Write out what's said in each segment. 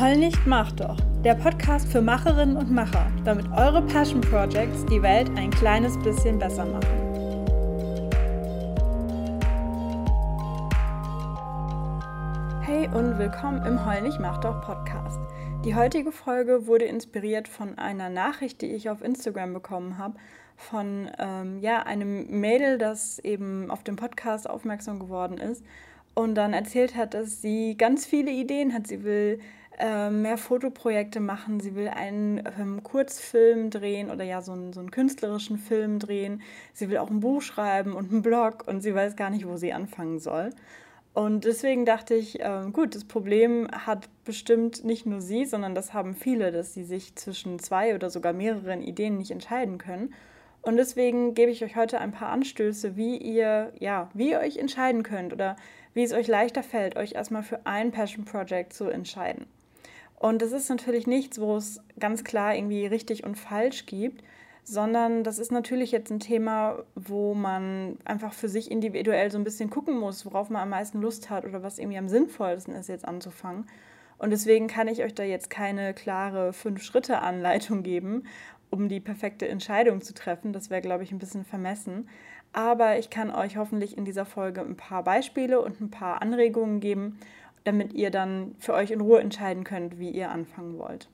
Heul nicht, mach doch. Der Podcast für Macherinnen und Macher, damit eure Passion Projects die Welt ein kleines bisschen besser machen. Hey und willkommen im Heul nicht, mach doch Podcast. Die heutige Folge wurde inspiriert von einer Nachricht, die ich auf Instagram bekommen habe, von ähm, ja, einem Mädel, das eben auf dem Podcast aufmerksam geworden ist und dann erzählt hat, dass sie ganz viele Ideen hat. Sie will äh, mehr Fotoprojekte machen, sie will einen ähm, Kurzfilm drehen oder ja so einen, so einen künstlerischen Film drehen. Sie will auch ein Buch schreiben und einen Blog und sie weiß gar nicht, wo sie anfangen soll. Und deswegen dachte ich, äh, gut, das Problem hat bestimmt nicht nur sie, sondern das haben viele, dass sie sich zwischen zwei oder sogar mehreren Ideen nicht entscheiden können. Und deswegen gebe ich euch heute ein paar Anstöße, wie ihr, ja, wie ihr euch entscheiden könnt oder wie es euch leichter fällt, euch erstmal für ein Passion Project zu entscheiden. Und das ist natürlich nichts, wo es ganz klar irgendwie richtig und falsch gibt, sondern das ist natürlich jetzt ein Thema, wo man einfach für sich individuell so ein bisschen gucken muss, worauf man am meisten Lust hat oder was irgendwie am sinnvollsten ist, jetzt anzufangen. Und deswegen kann ich euch da jetzt keine klare Fünf-Schritte-Anleitung geben, um die perfekte Entscheidung zu treffen. Das wäre, glaube ich, ein bisschen vermessen. Aber ich kann euch hoffentlich in dieser Folge ein paar Beispiele und ein paar Anregungen geben, damit ihr dann für euch in Ruhe entscheiden könnt, wie ihr anfangen wollt.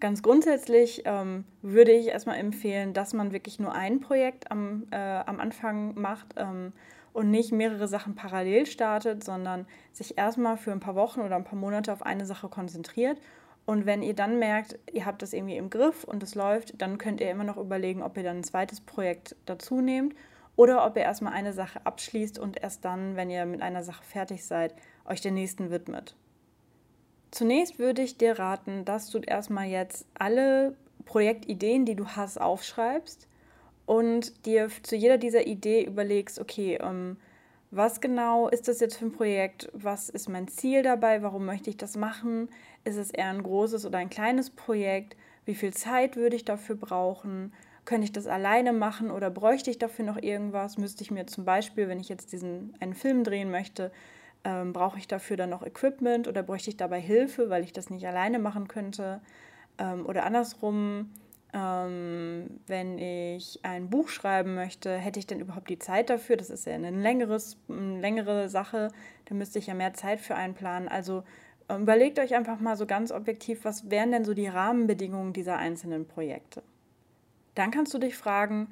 Ganz grundsätzlich ähm, würde ich erstmal empfehlen, dass man wirklich nur ein Projekt am, äh, am Anfang macht ähm, und nicht mehrere Sachen parallel startet, sondern sich erstmal für ein paar Wochen oder ein paar Monate auf eine Sache konzentriert. Und wenn ihr dann merkt, ihr habt das irgendwie im Griff und es läuft, dann könnt ihr immer noch überlegen, ob ihr dann ein zweites Projekt dazu nehmt oder ob ihr erstmal eine Sache abschließt und erst dann, wenn ihr mit einer Sache fertig seid, euch der nächsten widmet. Zunächst würde ich dir raten, dass du erstmal jetzt alle Projektideen, die du hast, aufschreibst und dir zu jeder dieser Idee überlegst, okay, ähm, was genau ist das jetzt für ein Projekt? Was ist mein Ziel dabei? Warum möchte ich das machen? Ist es eher ein großes oder ein kleines Projekt? Wie viel Zeit würde ich dafür brauchen? Könnte ich das alleine machen oder bräuchte ich dafür noch irgendwas? Müsste ich mir zum Beispiel, wenn ich jetzt diesen einen Film drehen möchte, ähm, brauche ich dafür dann noch Equipment oder bräuchte ich dabei Hilfe, weil ich das nicht alleine machen könnte? Ähm, oder andersrum, ähm, wenn ich ein Buch schreiben möchte, hätte ich denn überhaupt die Zeit dafür? Das ist ja eine, längeres, eine längere Sache, da müsste ich ja mehr Zeit für einplanen. Also ähm, überlegt euch einfach mal so ganz objektiv, was wären denn so die Rahmenbedingungen dieser einzelnen Projekte? Dann kannst du dich fragen,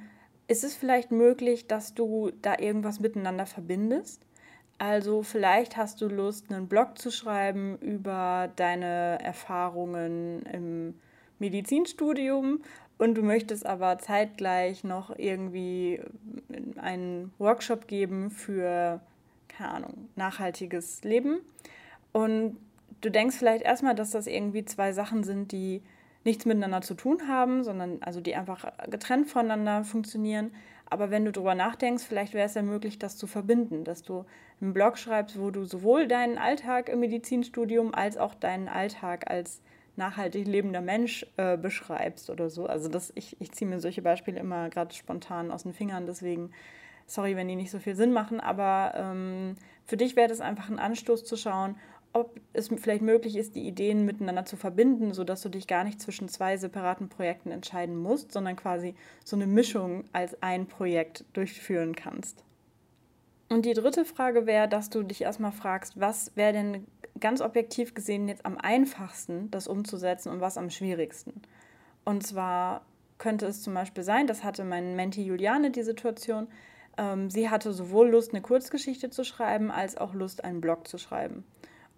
ist es vielleicht möglich, dass du da irgendwas miteinander verbindest? Also vielleicht hast du Lust, einen Blog zu schreiben über deine Erfahrungen im Medizinstudium und du möchtest aber zeitgleich noch irgendwie einen Workshop geben für, keine Ahnung, nachhaltiges Leben. Und du denkst vielleicht erstmal, dass das irgendwie zwei Sachen sind, die nichts miteinander zu tun haben, sondern also die einfach getrennt voneinander funktionieren. Aber wenn du darüber nachdenkst, vielleicht wäre es ja möglich, das zu verbinden, dass du einen Blog schreibst, wo du sowohl deinen Alltag im Medizinstudium als auch deinen Alltag als nachhaltig lebender Mensch äh, beschreibst oder so. Also das, ich, ich ziehe mir solche Beispiele immer gerade spontan aus den Fingern, deswegen sorry, wenn die nicht so viel Sinn machen, aber ähm, für dich wäre das einfach ein Anstoß zu schauen, ob es vielleicht möglich ist, die Ideen miteinander zu verbinden, sodass du dich gar nicht zwischen zwei separaten Projekten entscheiden musst, sondern quasi so eine Mischung als ein Projekt durchführen kannst. Und die dritte Frage wäre, dass du dich erstmal fragst, was wäre denn ganz objektiv gesehen jetzt am einfachsten, das umzusetzen und was am schwierigsten. Und zwar könnte es zum Beispiel sein, das hatte mein Menti Juliane die Situation, ähm, sie hatte sowohl Lust, eine Kurzgeschichte zu schreiben, als auch Lust, einen Blog zu schreiben.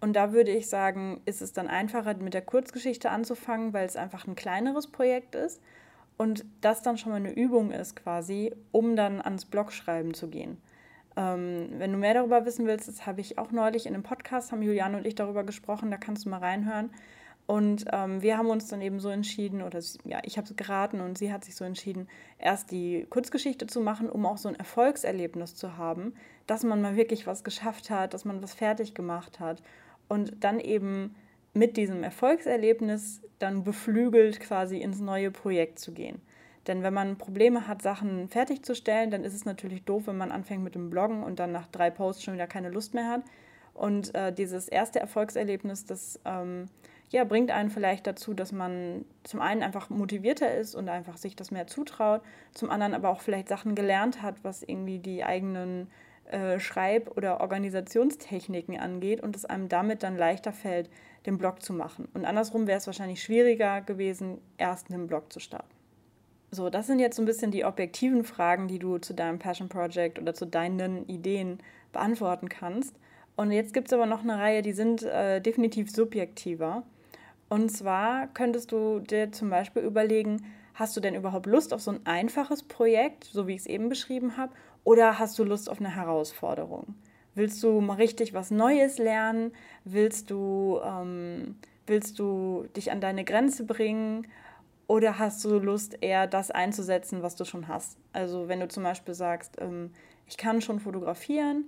Und da würde ich sagen, ist es dann einfacher, mit der Kurzgeschichte anzufangen, weil es einfach ein kleineres Projekt ist und das dann schon mal eine Übung ist quasi, um dann ans Blogschreiben zu gehen. Ähm, wenn du mehr darüber wissen willst, das habe ich auch neulich in einem Podcast, haben Juliane und ich darüber gesprochen, da kannst du mal reinhören. Und ähm, wir haben uns dann eben so entschieden, oder ja, ich habe es geraten und sie hat sich so entschieden, erst die Kurzgeschichte zu machen, um auch so ein Erfolgserlebnis zu haben, dass man mal wirklich was geschafft hat, dass man was fertig gemacht hat und dann eben mit diesem Erfolgserlebnis dann beflügelt quasi ins neue Projekt zu gehen. Denn wenn man Probleme hat, Sachen fertigzustellen, dann ist es natürlich doof, wenn man anfängt mit dem Bloggen und dann nach drei Posts schon wieder keine Lust mehr hat. Und äh, dieses erste Erfolgserlebnis, das ähm, ja, bringt einen vielleicht dazu, dass man zum einen einfach motivierter ist und einfach sich das mehr zutraut, zum anderen aber auch vielleicht Sachen gelernt hat, was irgendwie die eigenen äh, Schreib- oder Organisationstechniken angeht und es einem damit dann leichter fällt, den Blog zu machen. Und andersrum wäre es wahrscheinlich schwieriger gewesen, erst einen Blog zu starten. So, das sind jetzt so ein bisschen die objektiven Fragen, die du zu deinem Passion Project oder zu deinen Ideen beantworten kannst. Und jetzt gibt es aber noch eine Reihe, die sind äh, definitiv subjektiver. Und zwar könntest du dir zum Beispiel überlegen, hast du denn überhaupt Lust auf so ein einfaches Projekt, so wie ich es eben beschrieben habe, oder hast du Lust auf eine Herausforderung? Willst du mal richtig was Neues lernen? Willst du, ähm, willst du dich an deine Grenze bringen? Oder hast du Lust, eher das einzusetzen, was du schon hast? Also wenn du zum Beispiel sagst, ähm, ich kann schon fotografieren,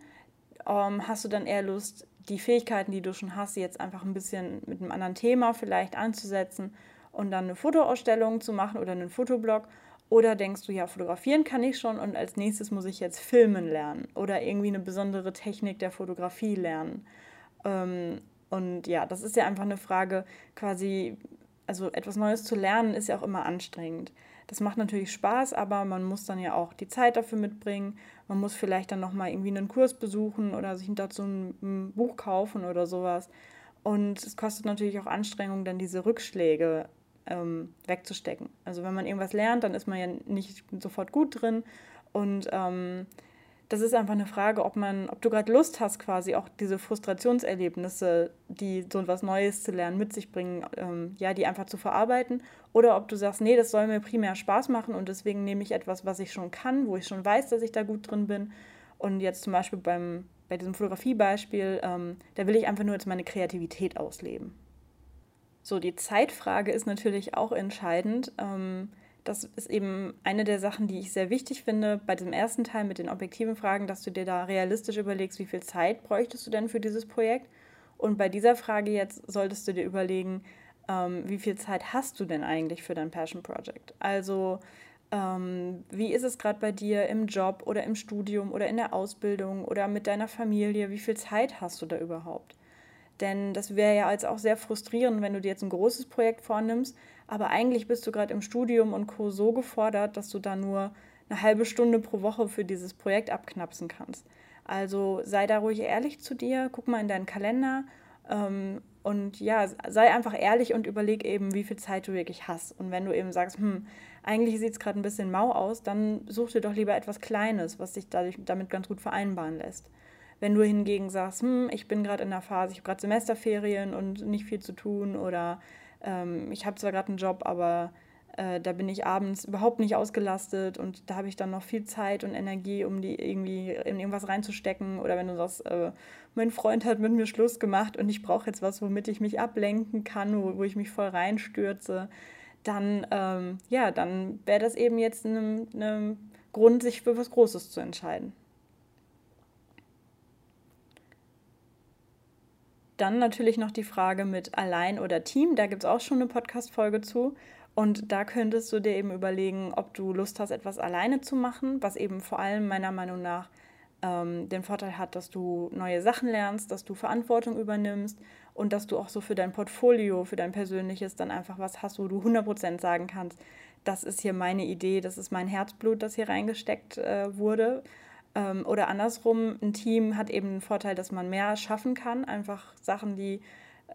ähm, hast du dann eher Lust, die Fähigkeiten, die du schon hast, jetzt einfach ein bisschen mit einem anderen Thema vielleicht anzusetzen und dann eine Fotoausstellung zu machen oder einen Fotoblog? Oder denkst du, ja, fotografieren kann ich schon und als nächstes muss ich jetzt filmen lernen oder irgendwie eine besondere Technik der Fotografie lernen? Ähm, und ja, das ist ja einfach eine Frage, quasi, also etwas Neues zu lernen ist ja auch immer anstrengend. Das macht natürlich Spaß, aber man muss dann ja auch die Zeit dafür mitbringen. Man muss vielleicht dann nochmal irgendwie einen Kurs besuchen oder sich dazu ein, Buch kaufen oder sowas. Und es kostet natürlich auch Anstrengung, dann diese Rückschläge ähm, wegzustecken. Also wenn man irgendwas lernt, dann ist man ja nicht sofort gut drin. Und ähm, das ist einfach eine Frage, ob man, ob du gerade Lust hast, quasi auch diese Frustrationserlebnisse, die so etwas Neues zu lernen mit sich bringen, ähm, ja, die einfach zu verarbeiten. Oder ob du sagst, nee, das soll mir primär Spaß machen und deswegen nehme ich etwas, was ich schon kann, wo ich schon weiß, dass ich da gut drin bin. Und jetzt zum Beispiel beim, bei diesem Fotografiebeispiel, ähm, da will ich einfach nur jetzt meine Kreativität ausleben. So, die Zeitfrage ist natürlich auch entscheidend. Ähm, das ist eben eine der Sachen, die ich sehr wichtig finde bei dem ersten Teil mit den objektiven Fragen, dass du dir da realistisch überlegst, wie viel Zeit bräuchtest du denn für dieses Projekt. Und bei dieser Frage jetzt solltest du dir überlegen, ähm, wie viel Zeit hast du denn eigentlich für dein Passion Project? Also ähm, wie ist es gerade bei dir im Job oder im Studium oder in der Ausbildung oder mit deiner Familie? Wie viel Zeit hast du da überhaupt? Denn das wäre ja als auch sehr frustrierend, wenn du dir jetzt ein großes Projekt vornimmst, aber eigentlich bist du gerade im Studium und Co. so gefordert, dass du da nur eine halbe Stunde pro Woche für dieses Projekt abknapsen kannst. Also sei da ruhig ehrlich zu dir, guck mal in deinen Kalender ähm, und ja, sei einfach ehrlich und überleg eben, wie viel Zeit du wirklich hast. Und wenn du eben sagst, hm, eigentlich sieht es gerade ein bisschen mau aus, dann such dir doch lieber etwas Kleines, was sich dadurch, damit ganz gut vereinbaren lässt. Wenn du hingegen sagst, hm, ich bin gerade in der Phase, ich habe gerade Semesterferien und nicht viel zu tun oder ähm, ich habe zwar gerade einen Job, aber äh, da bin ich abends überhaupt nicht ausgelastet und da habe ich dann noch viel Zeit und Energie, um die irgendwie in irgendwas reinzustecken. Oder wenn du sagst, äh, mein Freund hat mit mir Schluss gemacht und ich brauche jetzt was, womit ich mich ablenken kann, wo, wo ich mich voll reinstürze, dann, ähm, ja, dann wäre das eben jetzt ein Grund, sich für was Großes zu entscheiden. Dann natürlich noch die Frage mit allein oder Team. Da gibt es auch schon eine Podcast-Folge zu. Und da könntest du dir eben überlegen, ob du Lust hast, etwas alleine zu machen, was eben vor allem meiner Meinung nach ähm, den Vorteil hat, dass du neue Sachen lernst, dass du Verantwortung übernimmst und dass du auch so für dein Portfolio, für dein persönliches dann einfach was hast, wo du 100% sagen kannst, das ist hier meine Idee, das ist mein Herzblut, das hier reingesteckt äh, wurde. Ähm, oder andersrum, ein Team hat eben den Vorteil, dass man mehr schaffen kann, einfach Sachen, die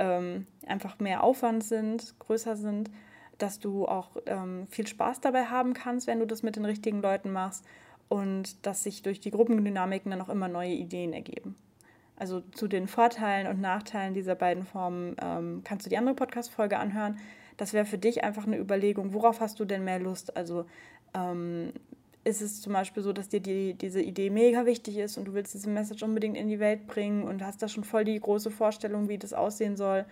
ähm, einfach mehr Aufwand sind, größer sind, dass du auch ähm, viel Spaß dabei haben kannst, wenn du das mit den richtigen Leuten machst und dass sich durch die Gruppendynamiken dann auch immer neue Ideen ergeben. Also zu den Vorteilen und Nachteilen dieser beiden Formen ähm, kannst du die andere Podcast-Folge anhören. Das wäre für dich einfach eine Überlegung, worauf hast du denn mehr Lust? Also ähm, ist es zum Beispiel so, dass dir die, diese Idee mega wichtig ist und du willst diese Message unbedingt in die Welt bringen und hast da schon voll die große Vorstellung, wie das aussehen soll,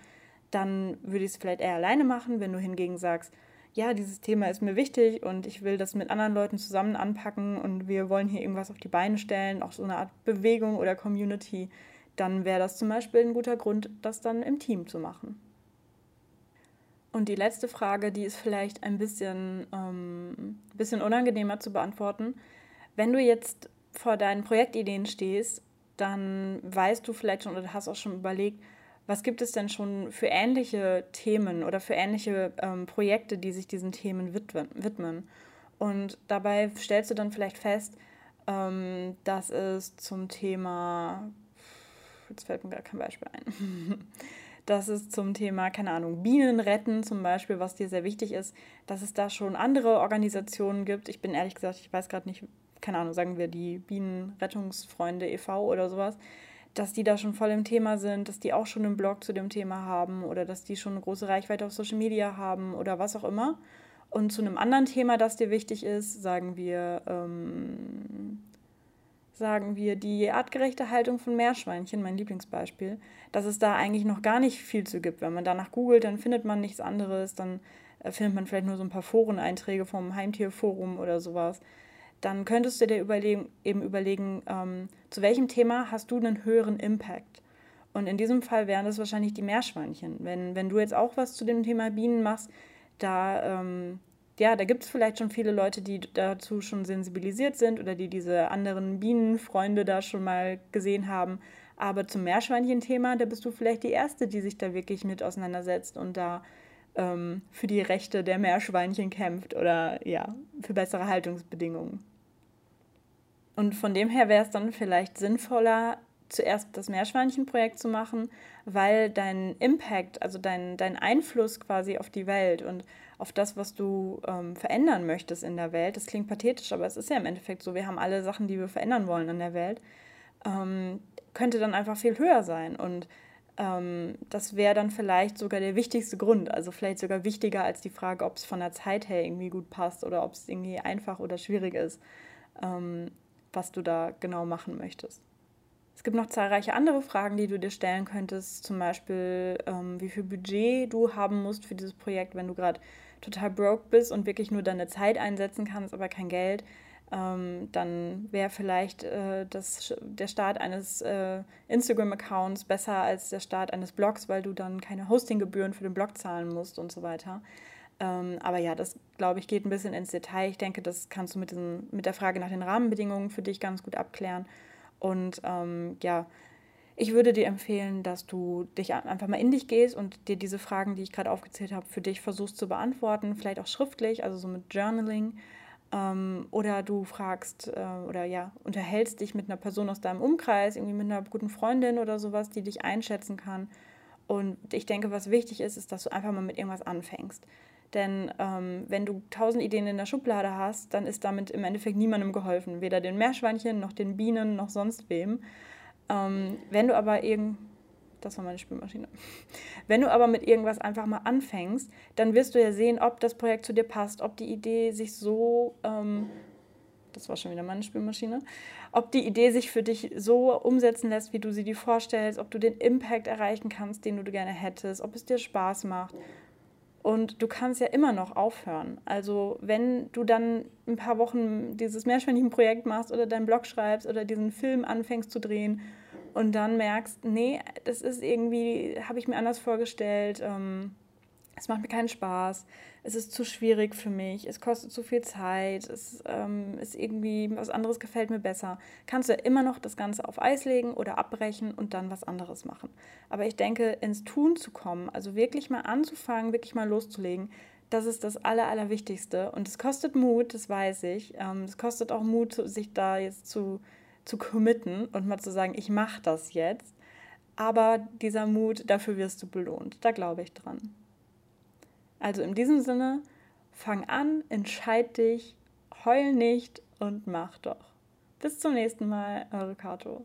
dann würde ich es vielleicht eher alleine machen. Wenn du hingegen sagst, ja, dieses Thema ist mir wichtig und ich will das mit anderen Leuten zusammen anpacken und wir wollen hier irgendwas auf die Beine stellen, auch so eine Art Bewegung oder Community, dann wäre das zum Beispiel ein guter Grund, das dann im Team zu machen. Und die letzte Frage, die ist vielleicht ein bisschen, ähm, bisschen unangenehmer zu beantworten. Wenn du jetzt vor deinen Projektideen stehst, dann weißt du vielleicht schon oder hast auch schon überlegt, was gibt es denn schon für ähnliche Themen oder für ähnliche ähm, Projekte, die sich diesen Themen widmen? Und dabei stellst du dann vielleicht fest, ähm, dass es zum Thema, jetzt fällt mir gar kein Beispiel ein, dass es zum Thema, keine Ahnung, Bienen retten zum Beispiel, was dir sehr wichtig ist, dass es da schon andere Organisationen gibt. Ich bin ehrlich gesagt, ich weiß gerade nicht, keine Ahnung, sagen wir die Bienenrettungsfreunde e.V. oder sowas, dass die da schon voll im Thema sind, dass die auch schon einen Blog zu dem Thema haben oder dass die schon eine große Reichweite auf Social Media haben oder was auch immer. Und zu einem anderen Thema, das dir wichtig ist, sagen wir, ähm, sagen wir die artgerechte Haltung von Meerschweinchen, mein Lieblingsbeispiel, dass es da eigentlich noch gar nicht viel zu gibt. Wenn man danach googelt, dann findet man nichts anderes, dann äh, findet man vielleicht nur so ein paar Foreneinträge vom Heimtierforum oder sowas dann könntest du dir überlegen, eben überlegen, ähm, zu welchem Thema hast du einen höheren Impact. Und in diesem Fall wären das wahrscheinlich die Meerschweinchen. Wenn, wenn du jetzt auch was zu dem Thema Bienen machst, da, ähm, ja, da gibt es vielleicht schon viele Leute, die dazu schon sensibilisiert sind oder die diese anderen Bienenfreunde da schon mal gesehen haben. Aber zum Meerschweinchen-Thema, da bist du vielleicht die Erste, die sich da wirklich mit auseinandersetzt und da ähm, für die Rechte der Meerschweinchen kämpft oder ja, für bessere Haltungsbedingungen. Und von dem her wäre es dann vielleicht sinnvoller, zuerst das Meerschweinchenprojekt zu machen, weil dein Impact, also dein, dein Einfluss quasi auf die Welt und auf das, was du ähm, verändern möchtest in der Welt, das klingt pathetisch, aber es ist ja im Endeffekt so, wir haben alle Sachen, die wir verändern wollen in der Welt, ähm, könnte dann einfach viel höher sein. Und ähm, das wäre dann vielleicht sogar der wichtigste Grund, also vielleicht sogar wichtiger als die Frage, ob es von der Zeit her irgendwie gut passt oder ob es irgendwie einfach oder schwierig ist. Ähm, was du da genau machen möchtest. Es gibt noch zahlreiche andere Fragen, die du dir stellen könntest, zum Beispiel, ähm, wie viel Budget du haben musst für dieses Projekt, wenn du gerade total broke bist und wirklich nur deine Zeit einsetzen kannst, aber kein Geld. Ähm, dann wäre vielleicht äh, das, der Start eines äh, Instagram-Accounts besser als der Start eines Blogs, weil du dann keine Hostinggebühren für den Blog zahlen musst und so weiter. Ähm, aber ja, das glaube ich geht ein bisschen ins Detail. Ich denke, das kannst du mit, diesen, mit der Frage nach den Rahmenbedingungen für dich ganz gut abklären. Und ähm, ja, ich würde dir empfehlen, dass du dich einfach mal in dich gehst und dir diese Fragen, die ich gerade aufgezählt habe, für dich versuchst zu beantworten, vielleicht auch schriftlich, also so mit Journaling. Ähm, oder du fragst äh, oder ja, unterhältst dich mit einer Person aus deinem Umkreis, irgendwie mit einer guten Freundin oder sowas, die dich einschätzen kann. Und ich denke, was wichtig ist, ist, dass du einfach mal mit irgendwas anfängst. Denn ähm, wenn du tausend Ideen in der Schublade hast, dann ist damit im Endeffekt niemandem geholfen. Weder den Meerschweinchen, noch den Bienen, noch sonst wem. Ähm, wenn du aber irgend... Das war meine Spülmaschine. Wenn du aber mit irgendwas einfach mal anfängst, dann wirst du ja sehen, ob das Projekt zu dir passt, ob die Idee sich so... Ähm, das war schon wieder meine Spülmaschine, ob die Idee sich für dich so umsetzen lässt, wie du sie dir vorstellst, ob du den Impact erreichen kannst, den du gerne hättest, ob es dir Spaß macht und du kannst ja immer noch aufhören. Also wenn du dann ein paar Wochen dieses Meerschweinchen-Projekt machst oder deinen Blog schreibst oder diesen Film anfängst zu drehen und dann merkst, nee, das ist irgendwie, habe ich mir anders vorgestellt, ähm, es macht mir keinen Spaß, es ist zu schwierig für mich, es kostet zu viel Zeit, es ähm, ist irgendwie, was anderes gefällt mir besser. Kannst du ja immer noch das Ganze auf Eis legen oder abbrechen und dann was anderes machen. Aber ich denke, ins Tun zu kommen, also wirklich mal anzufangen, wirklich mal loszulegen, das ist das Aller, Allerwichtigste. Und es kostet Mut, das weiß ich. Ähm, es kostet auch Mut, sich da jetzt zu, zu committen und mal zu sagen, ich mache das jetzt. Aber dieser Mut, dafür wirst du belohnt. Da glaube ich dran. Also in diesem Sinne, fang an, entscheid dich, heul nicht und mach doch. Bis zum nächsten Mal, eure Kato.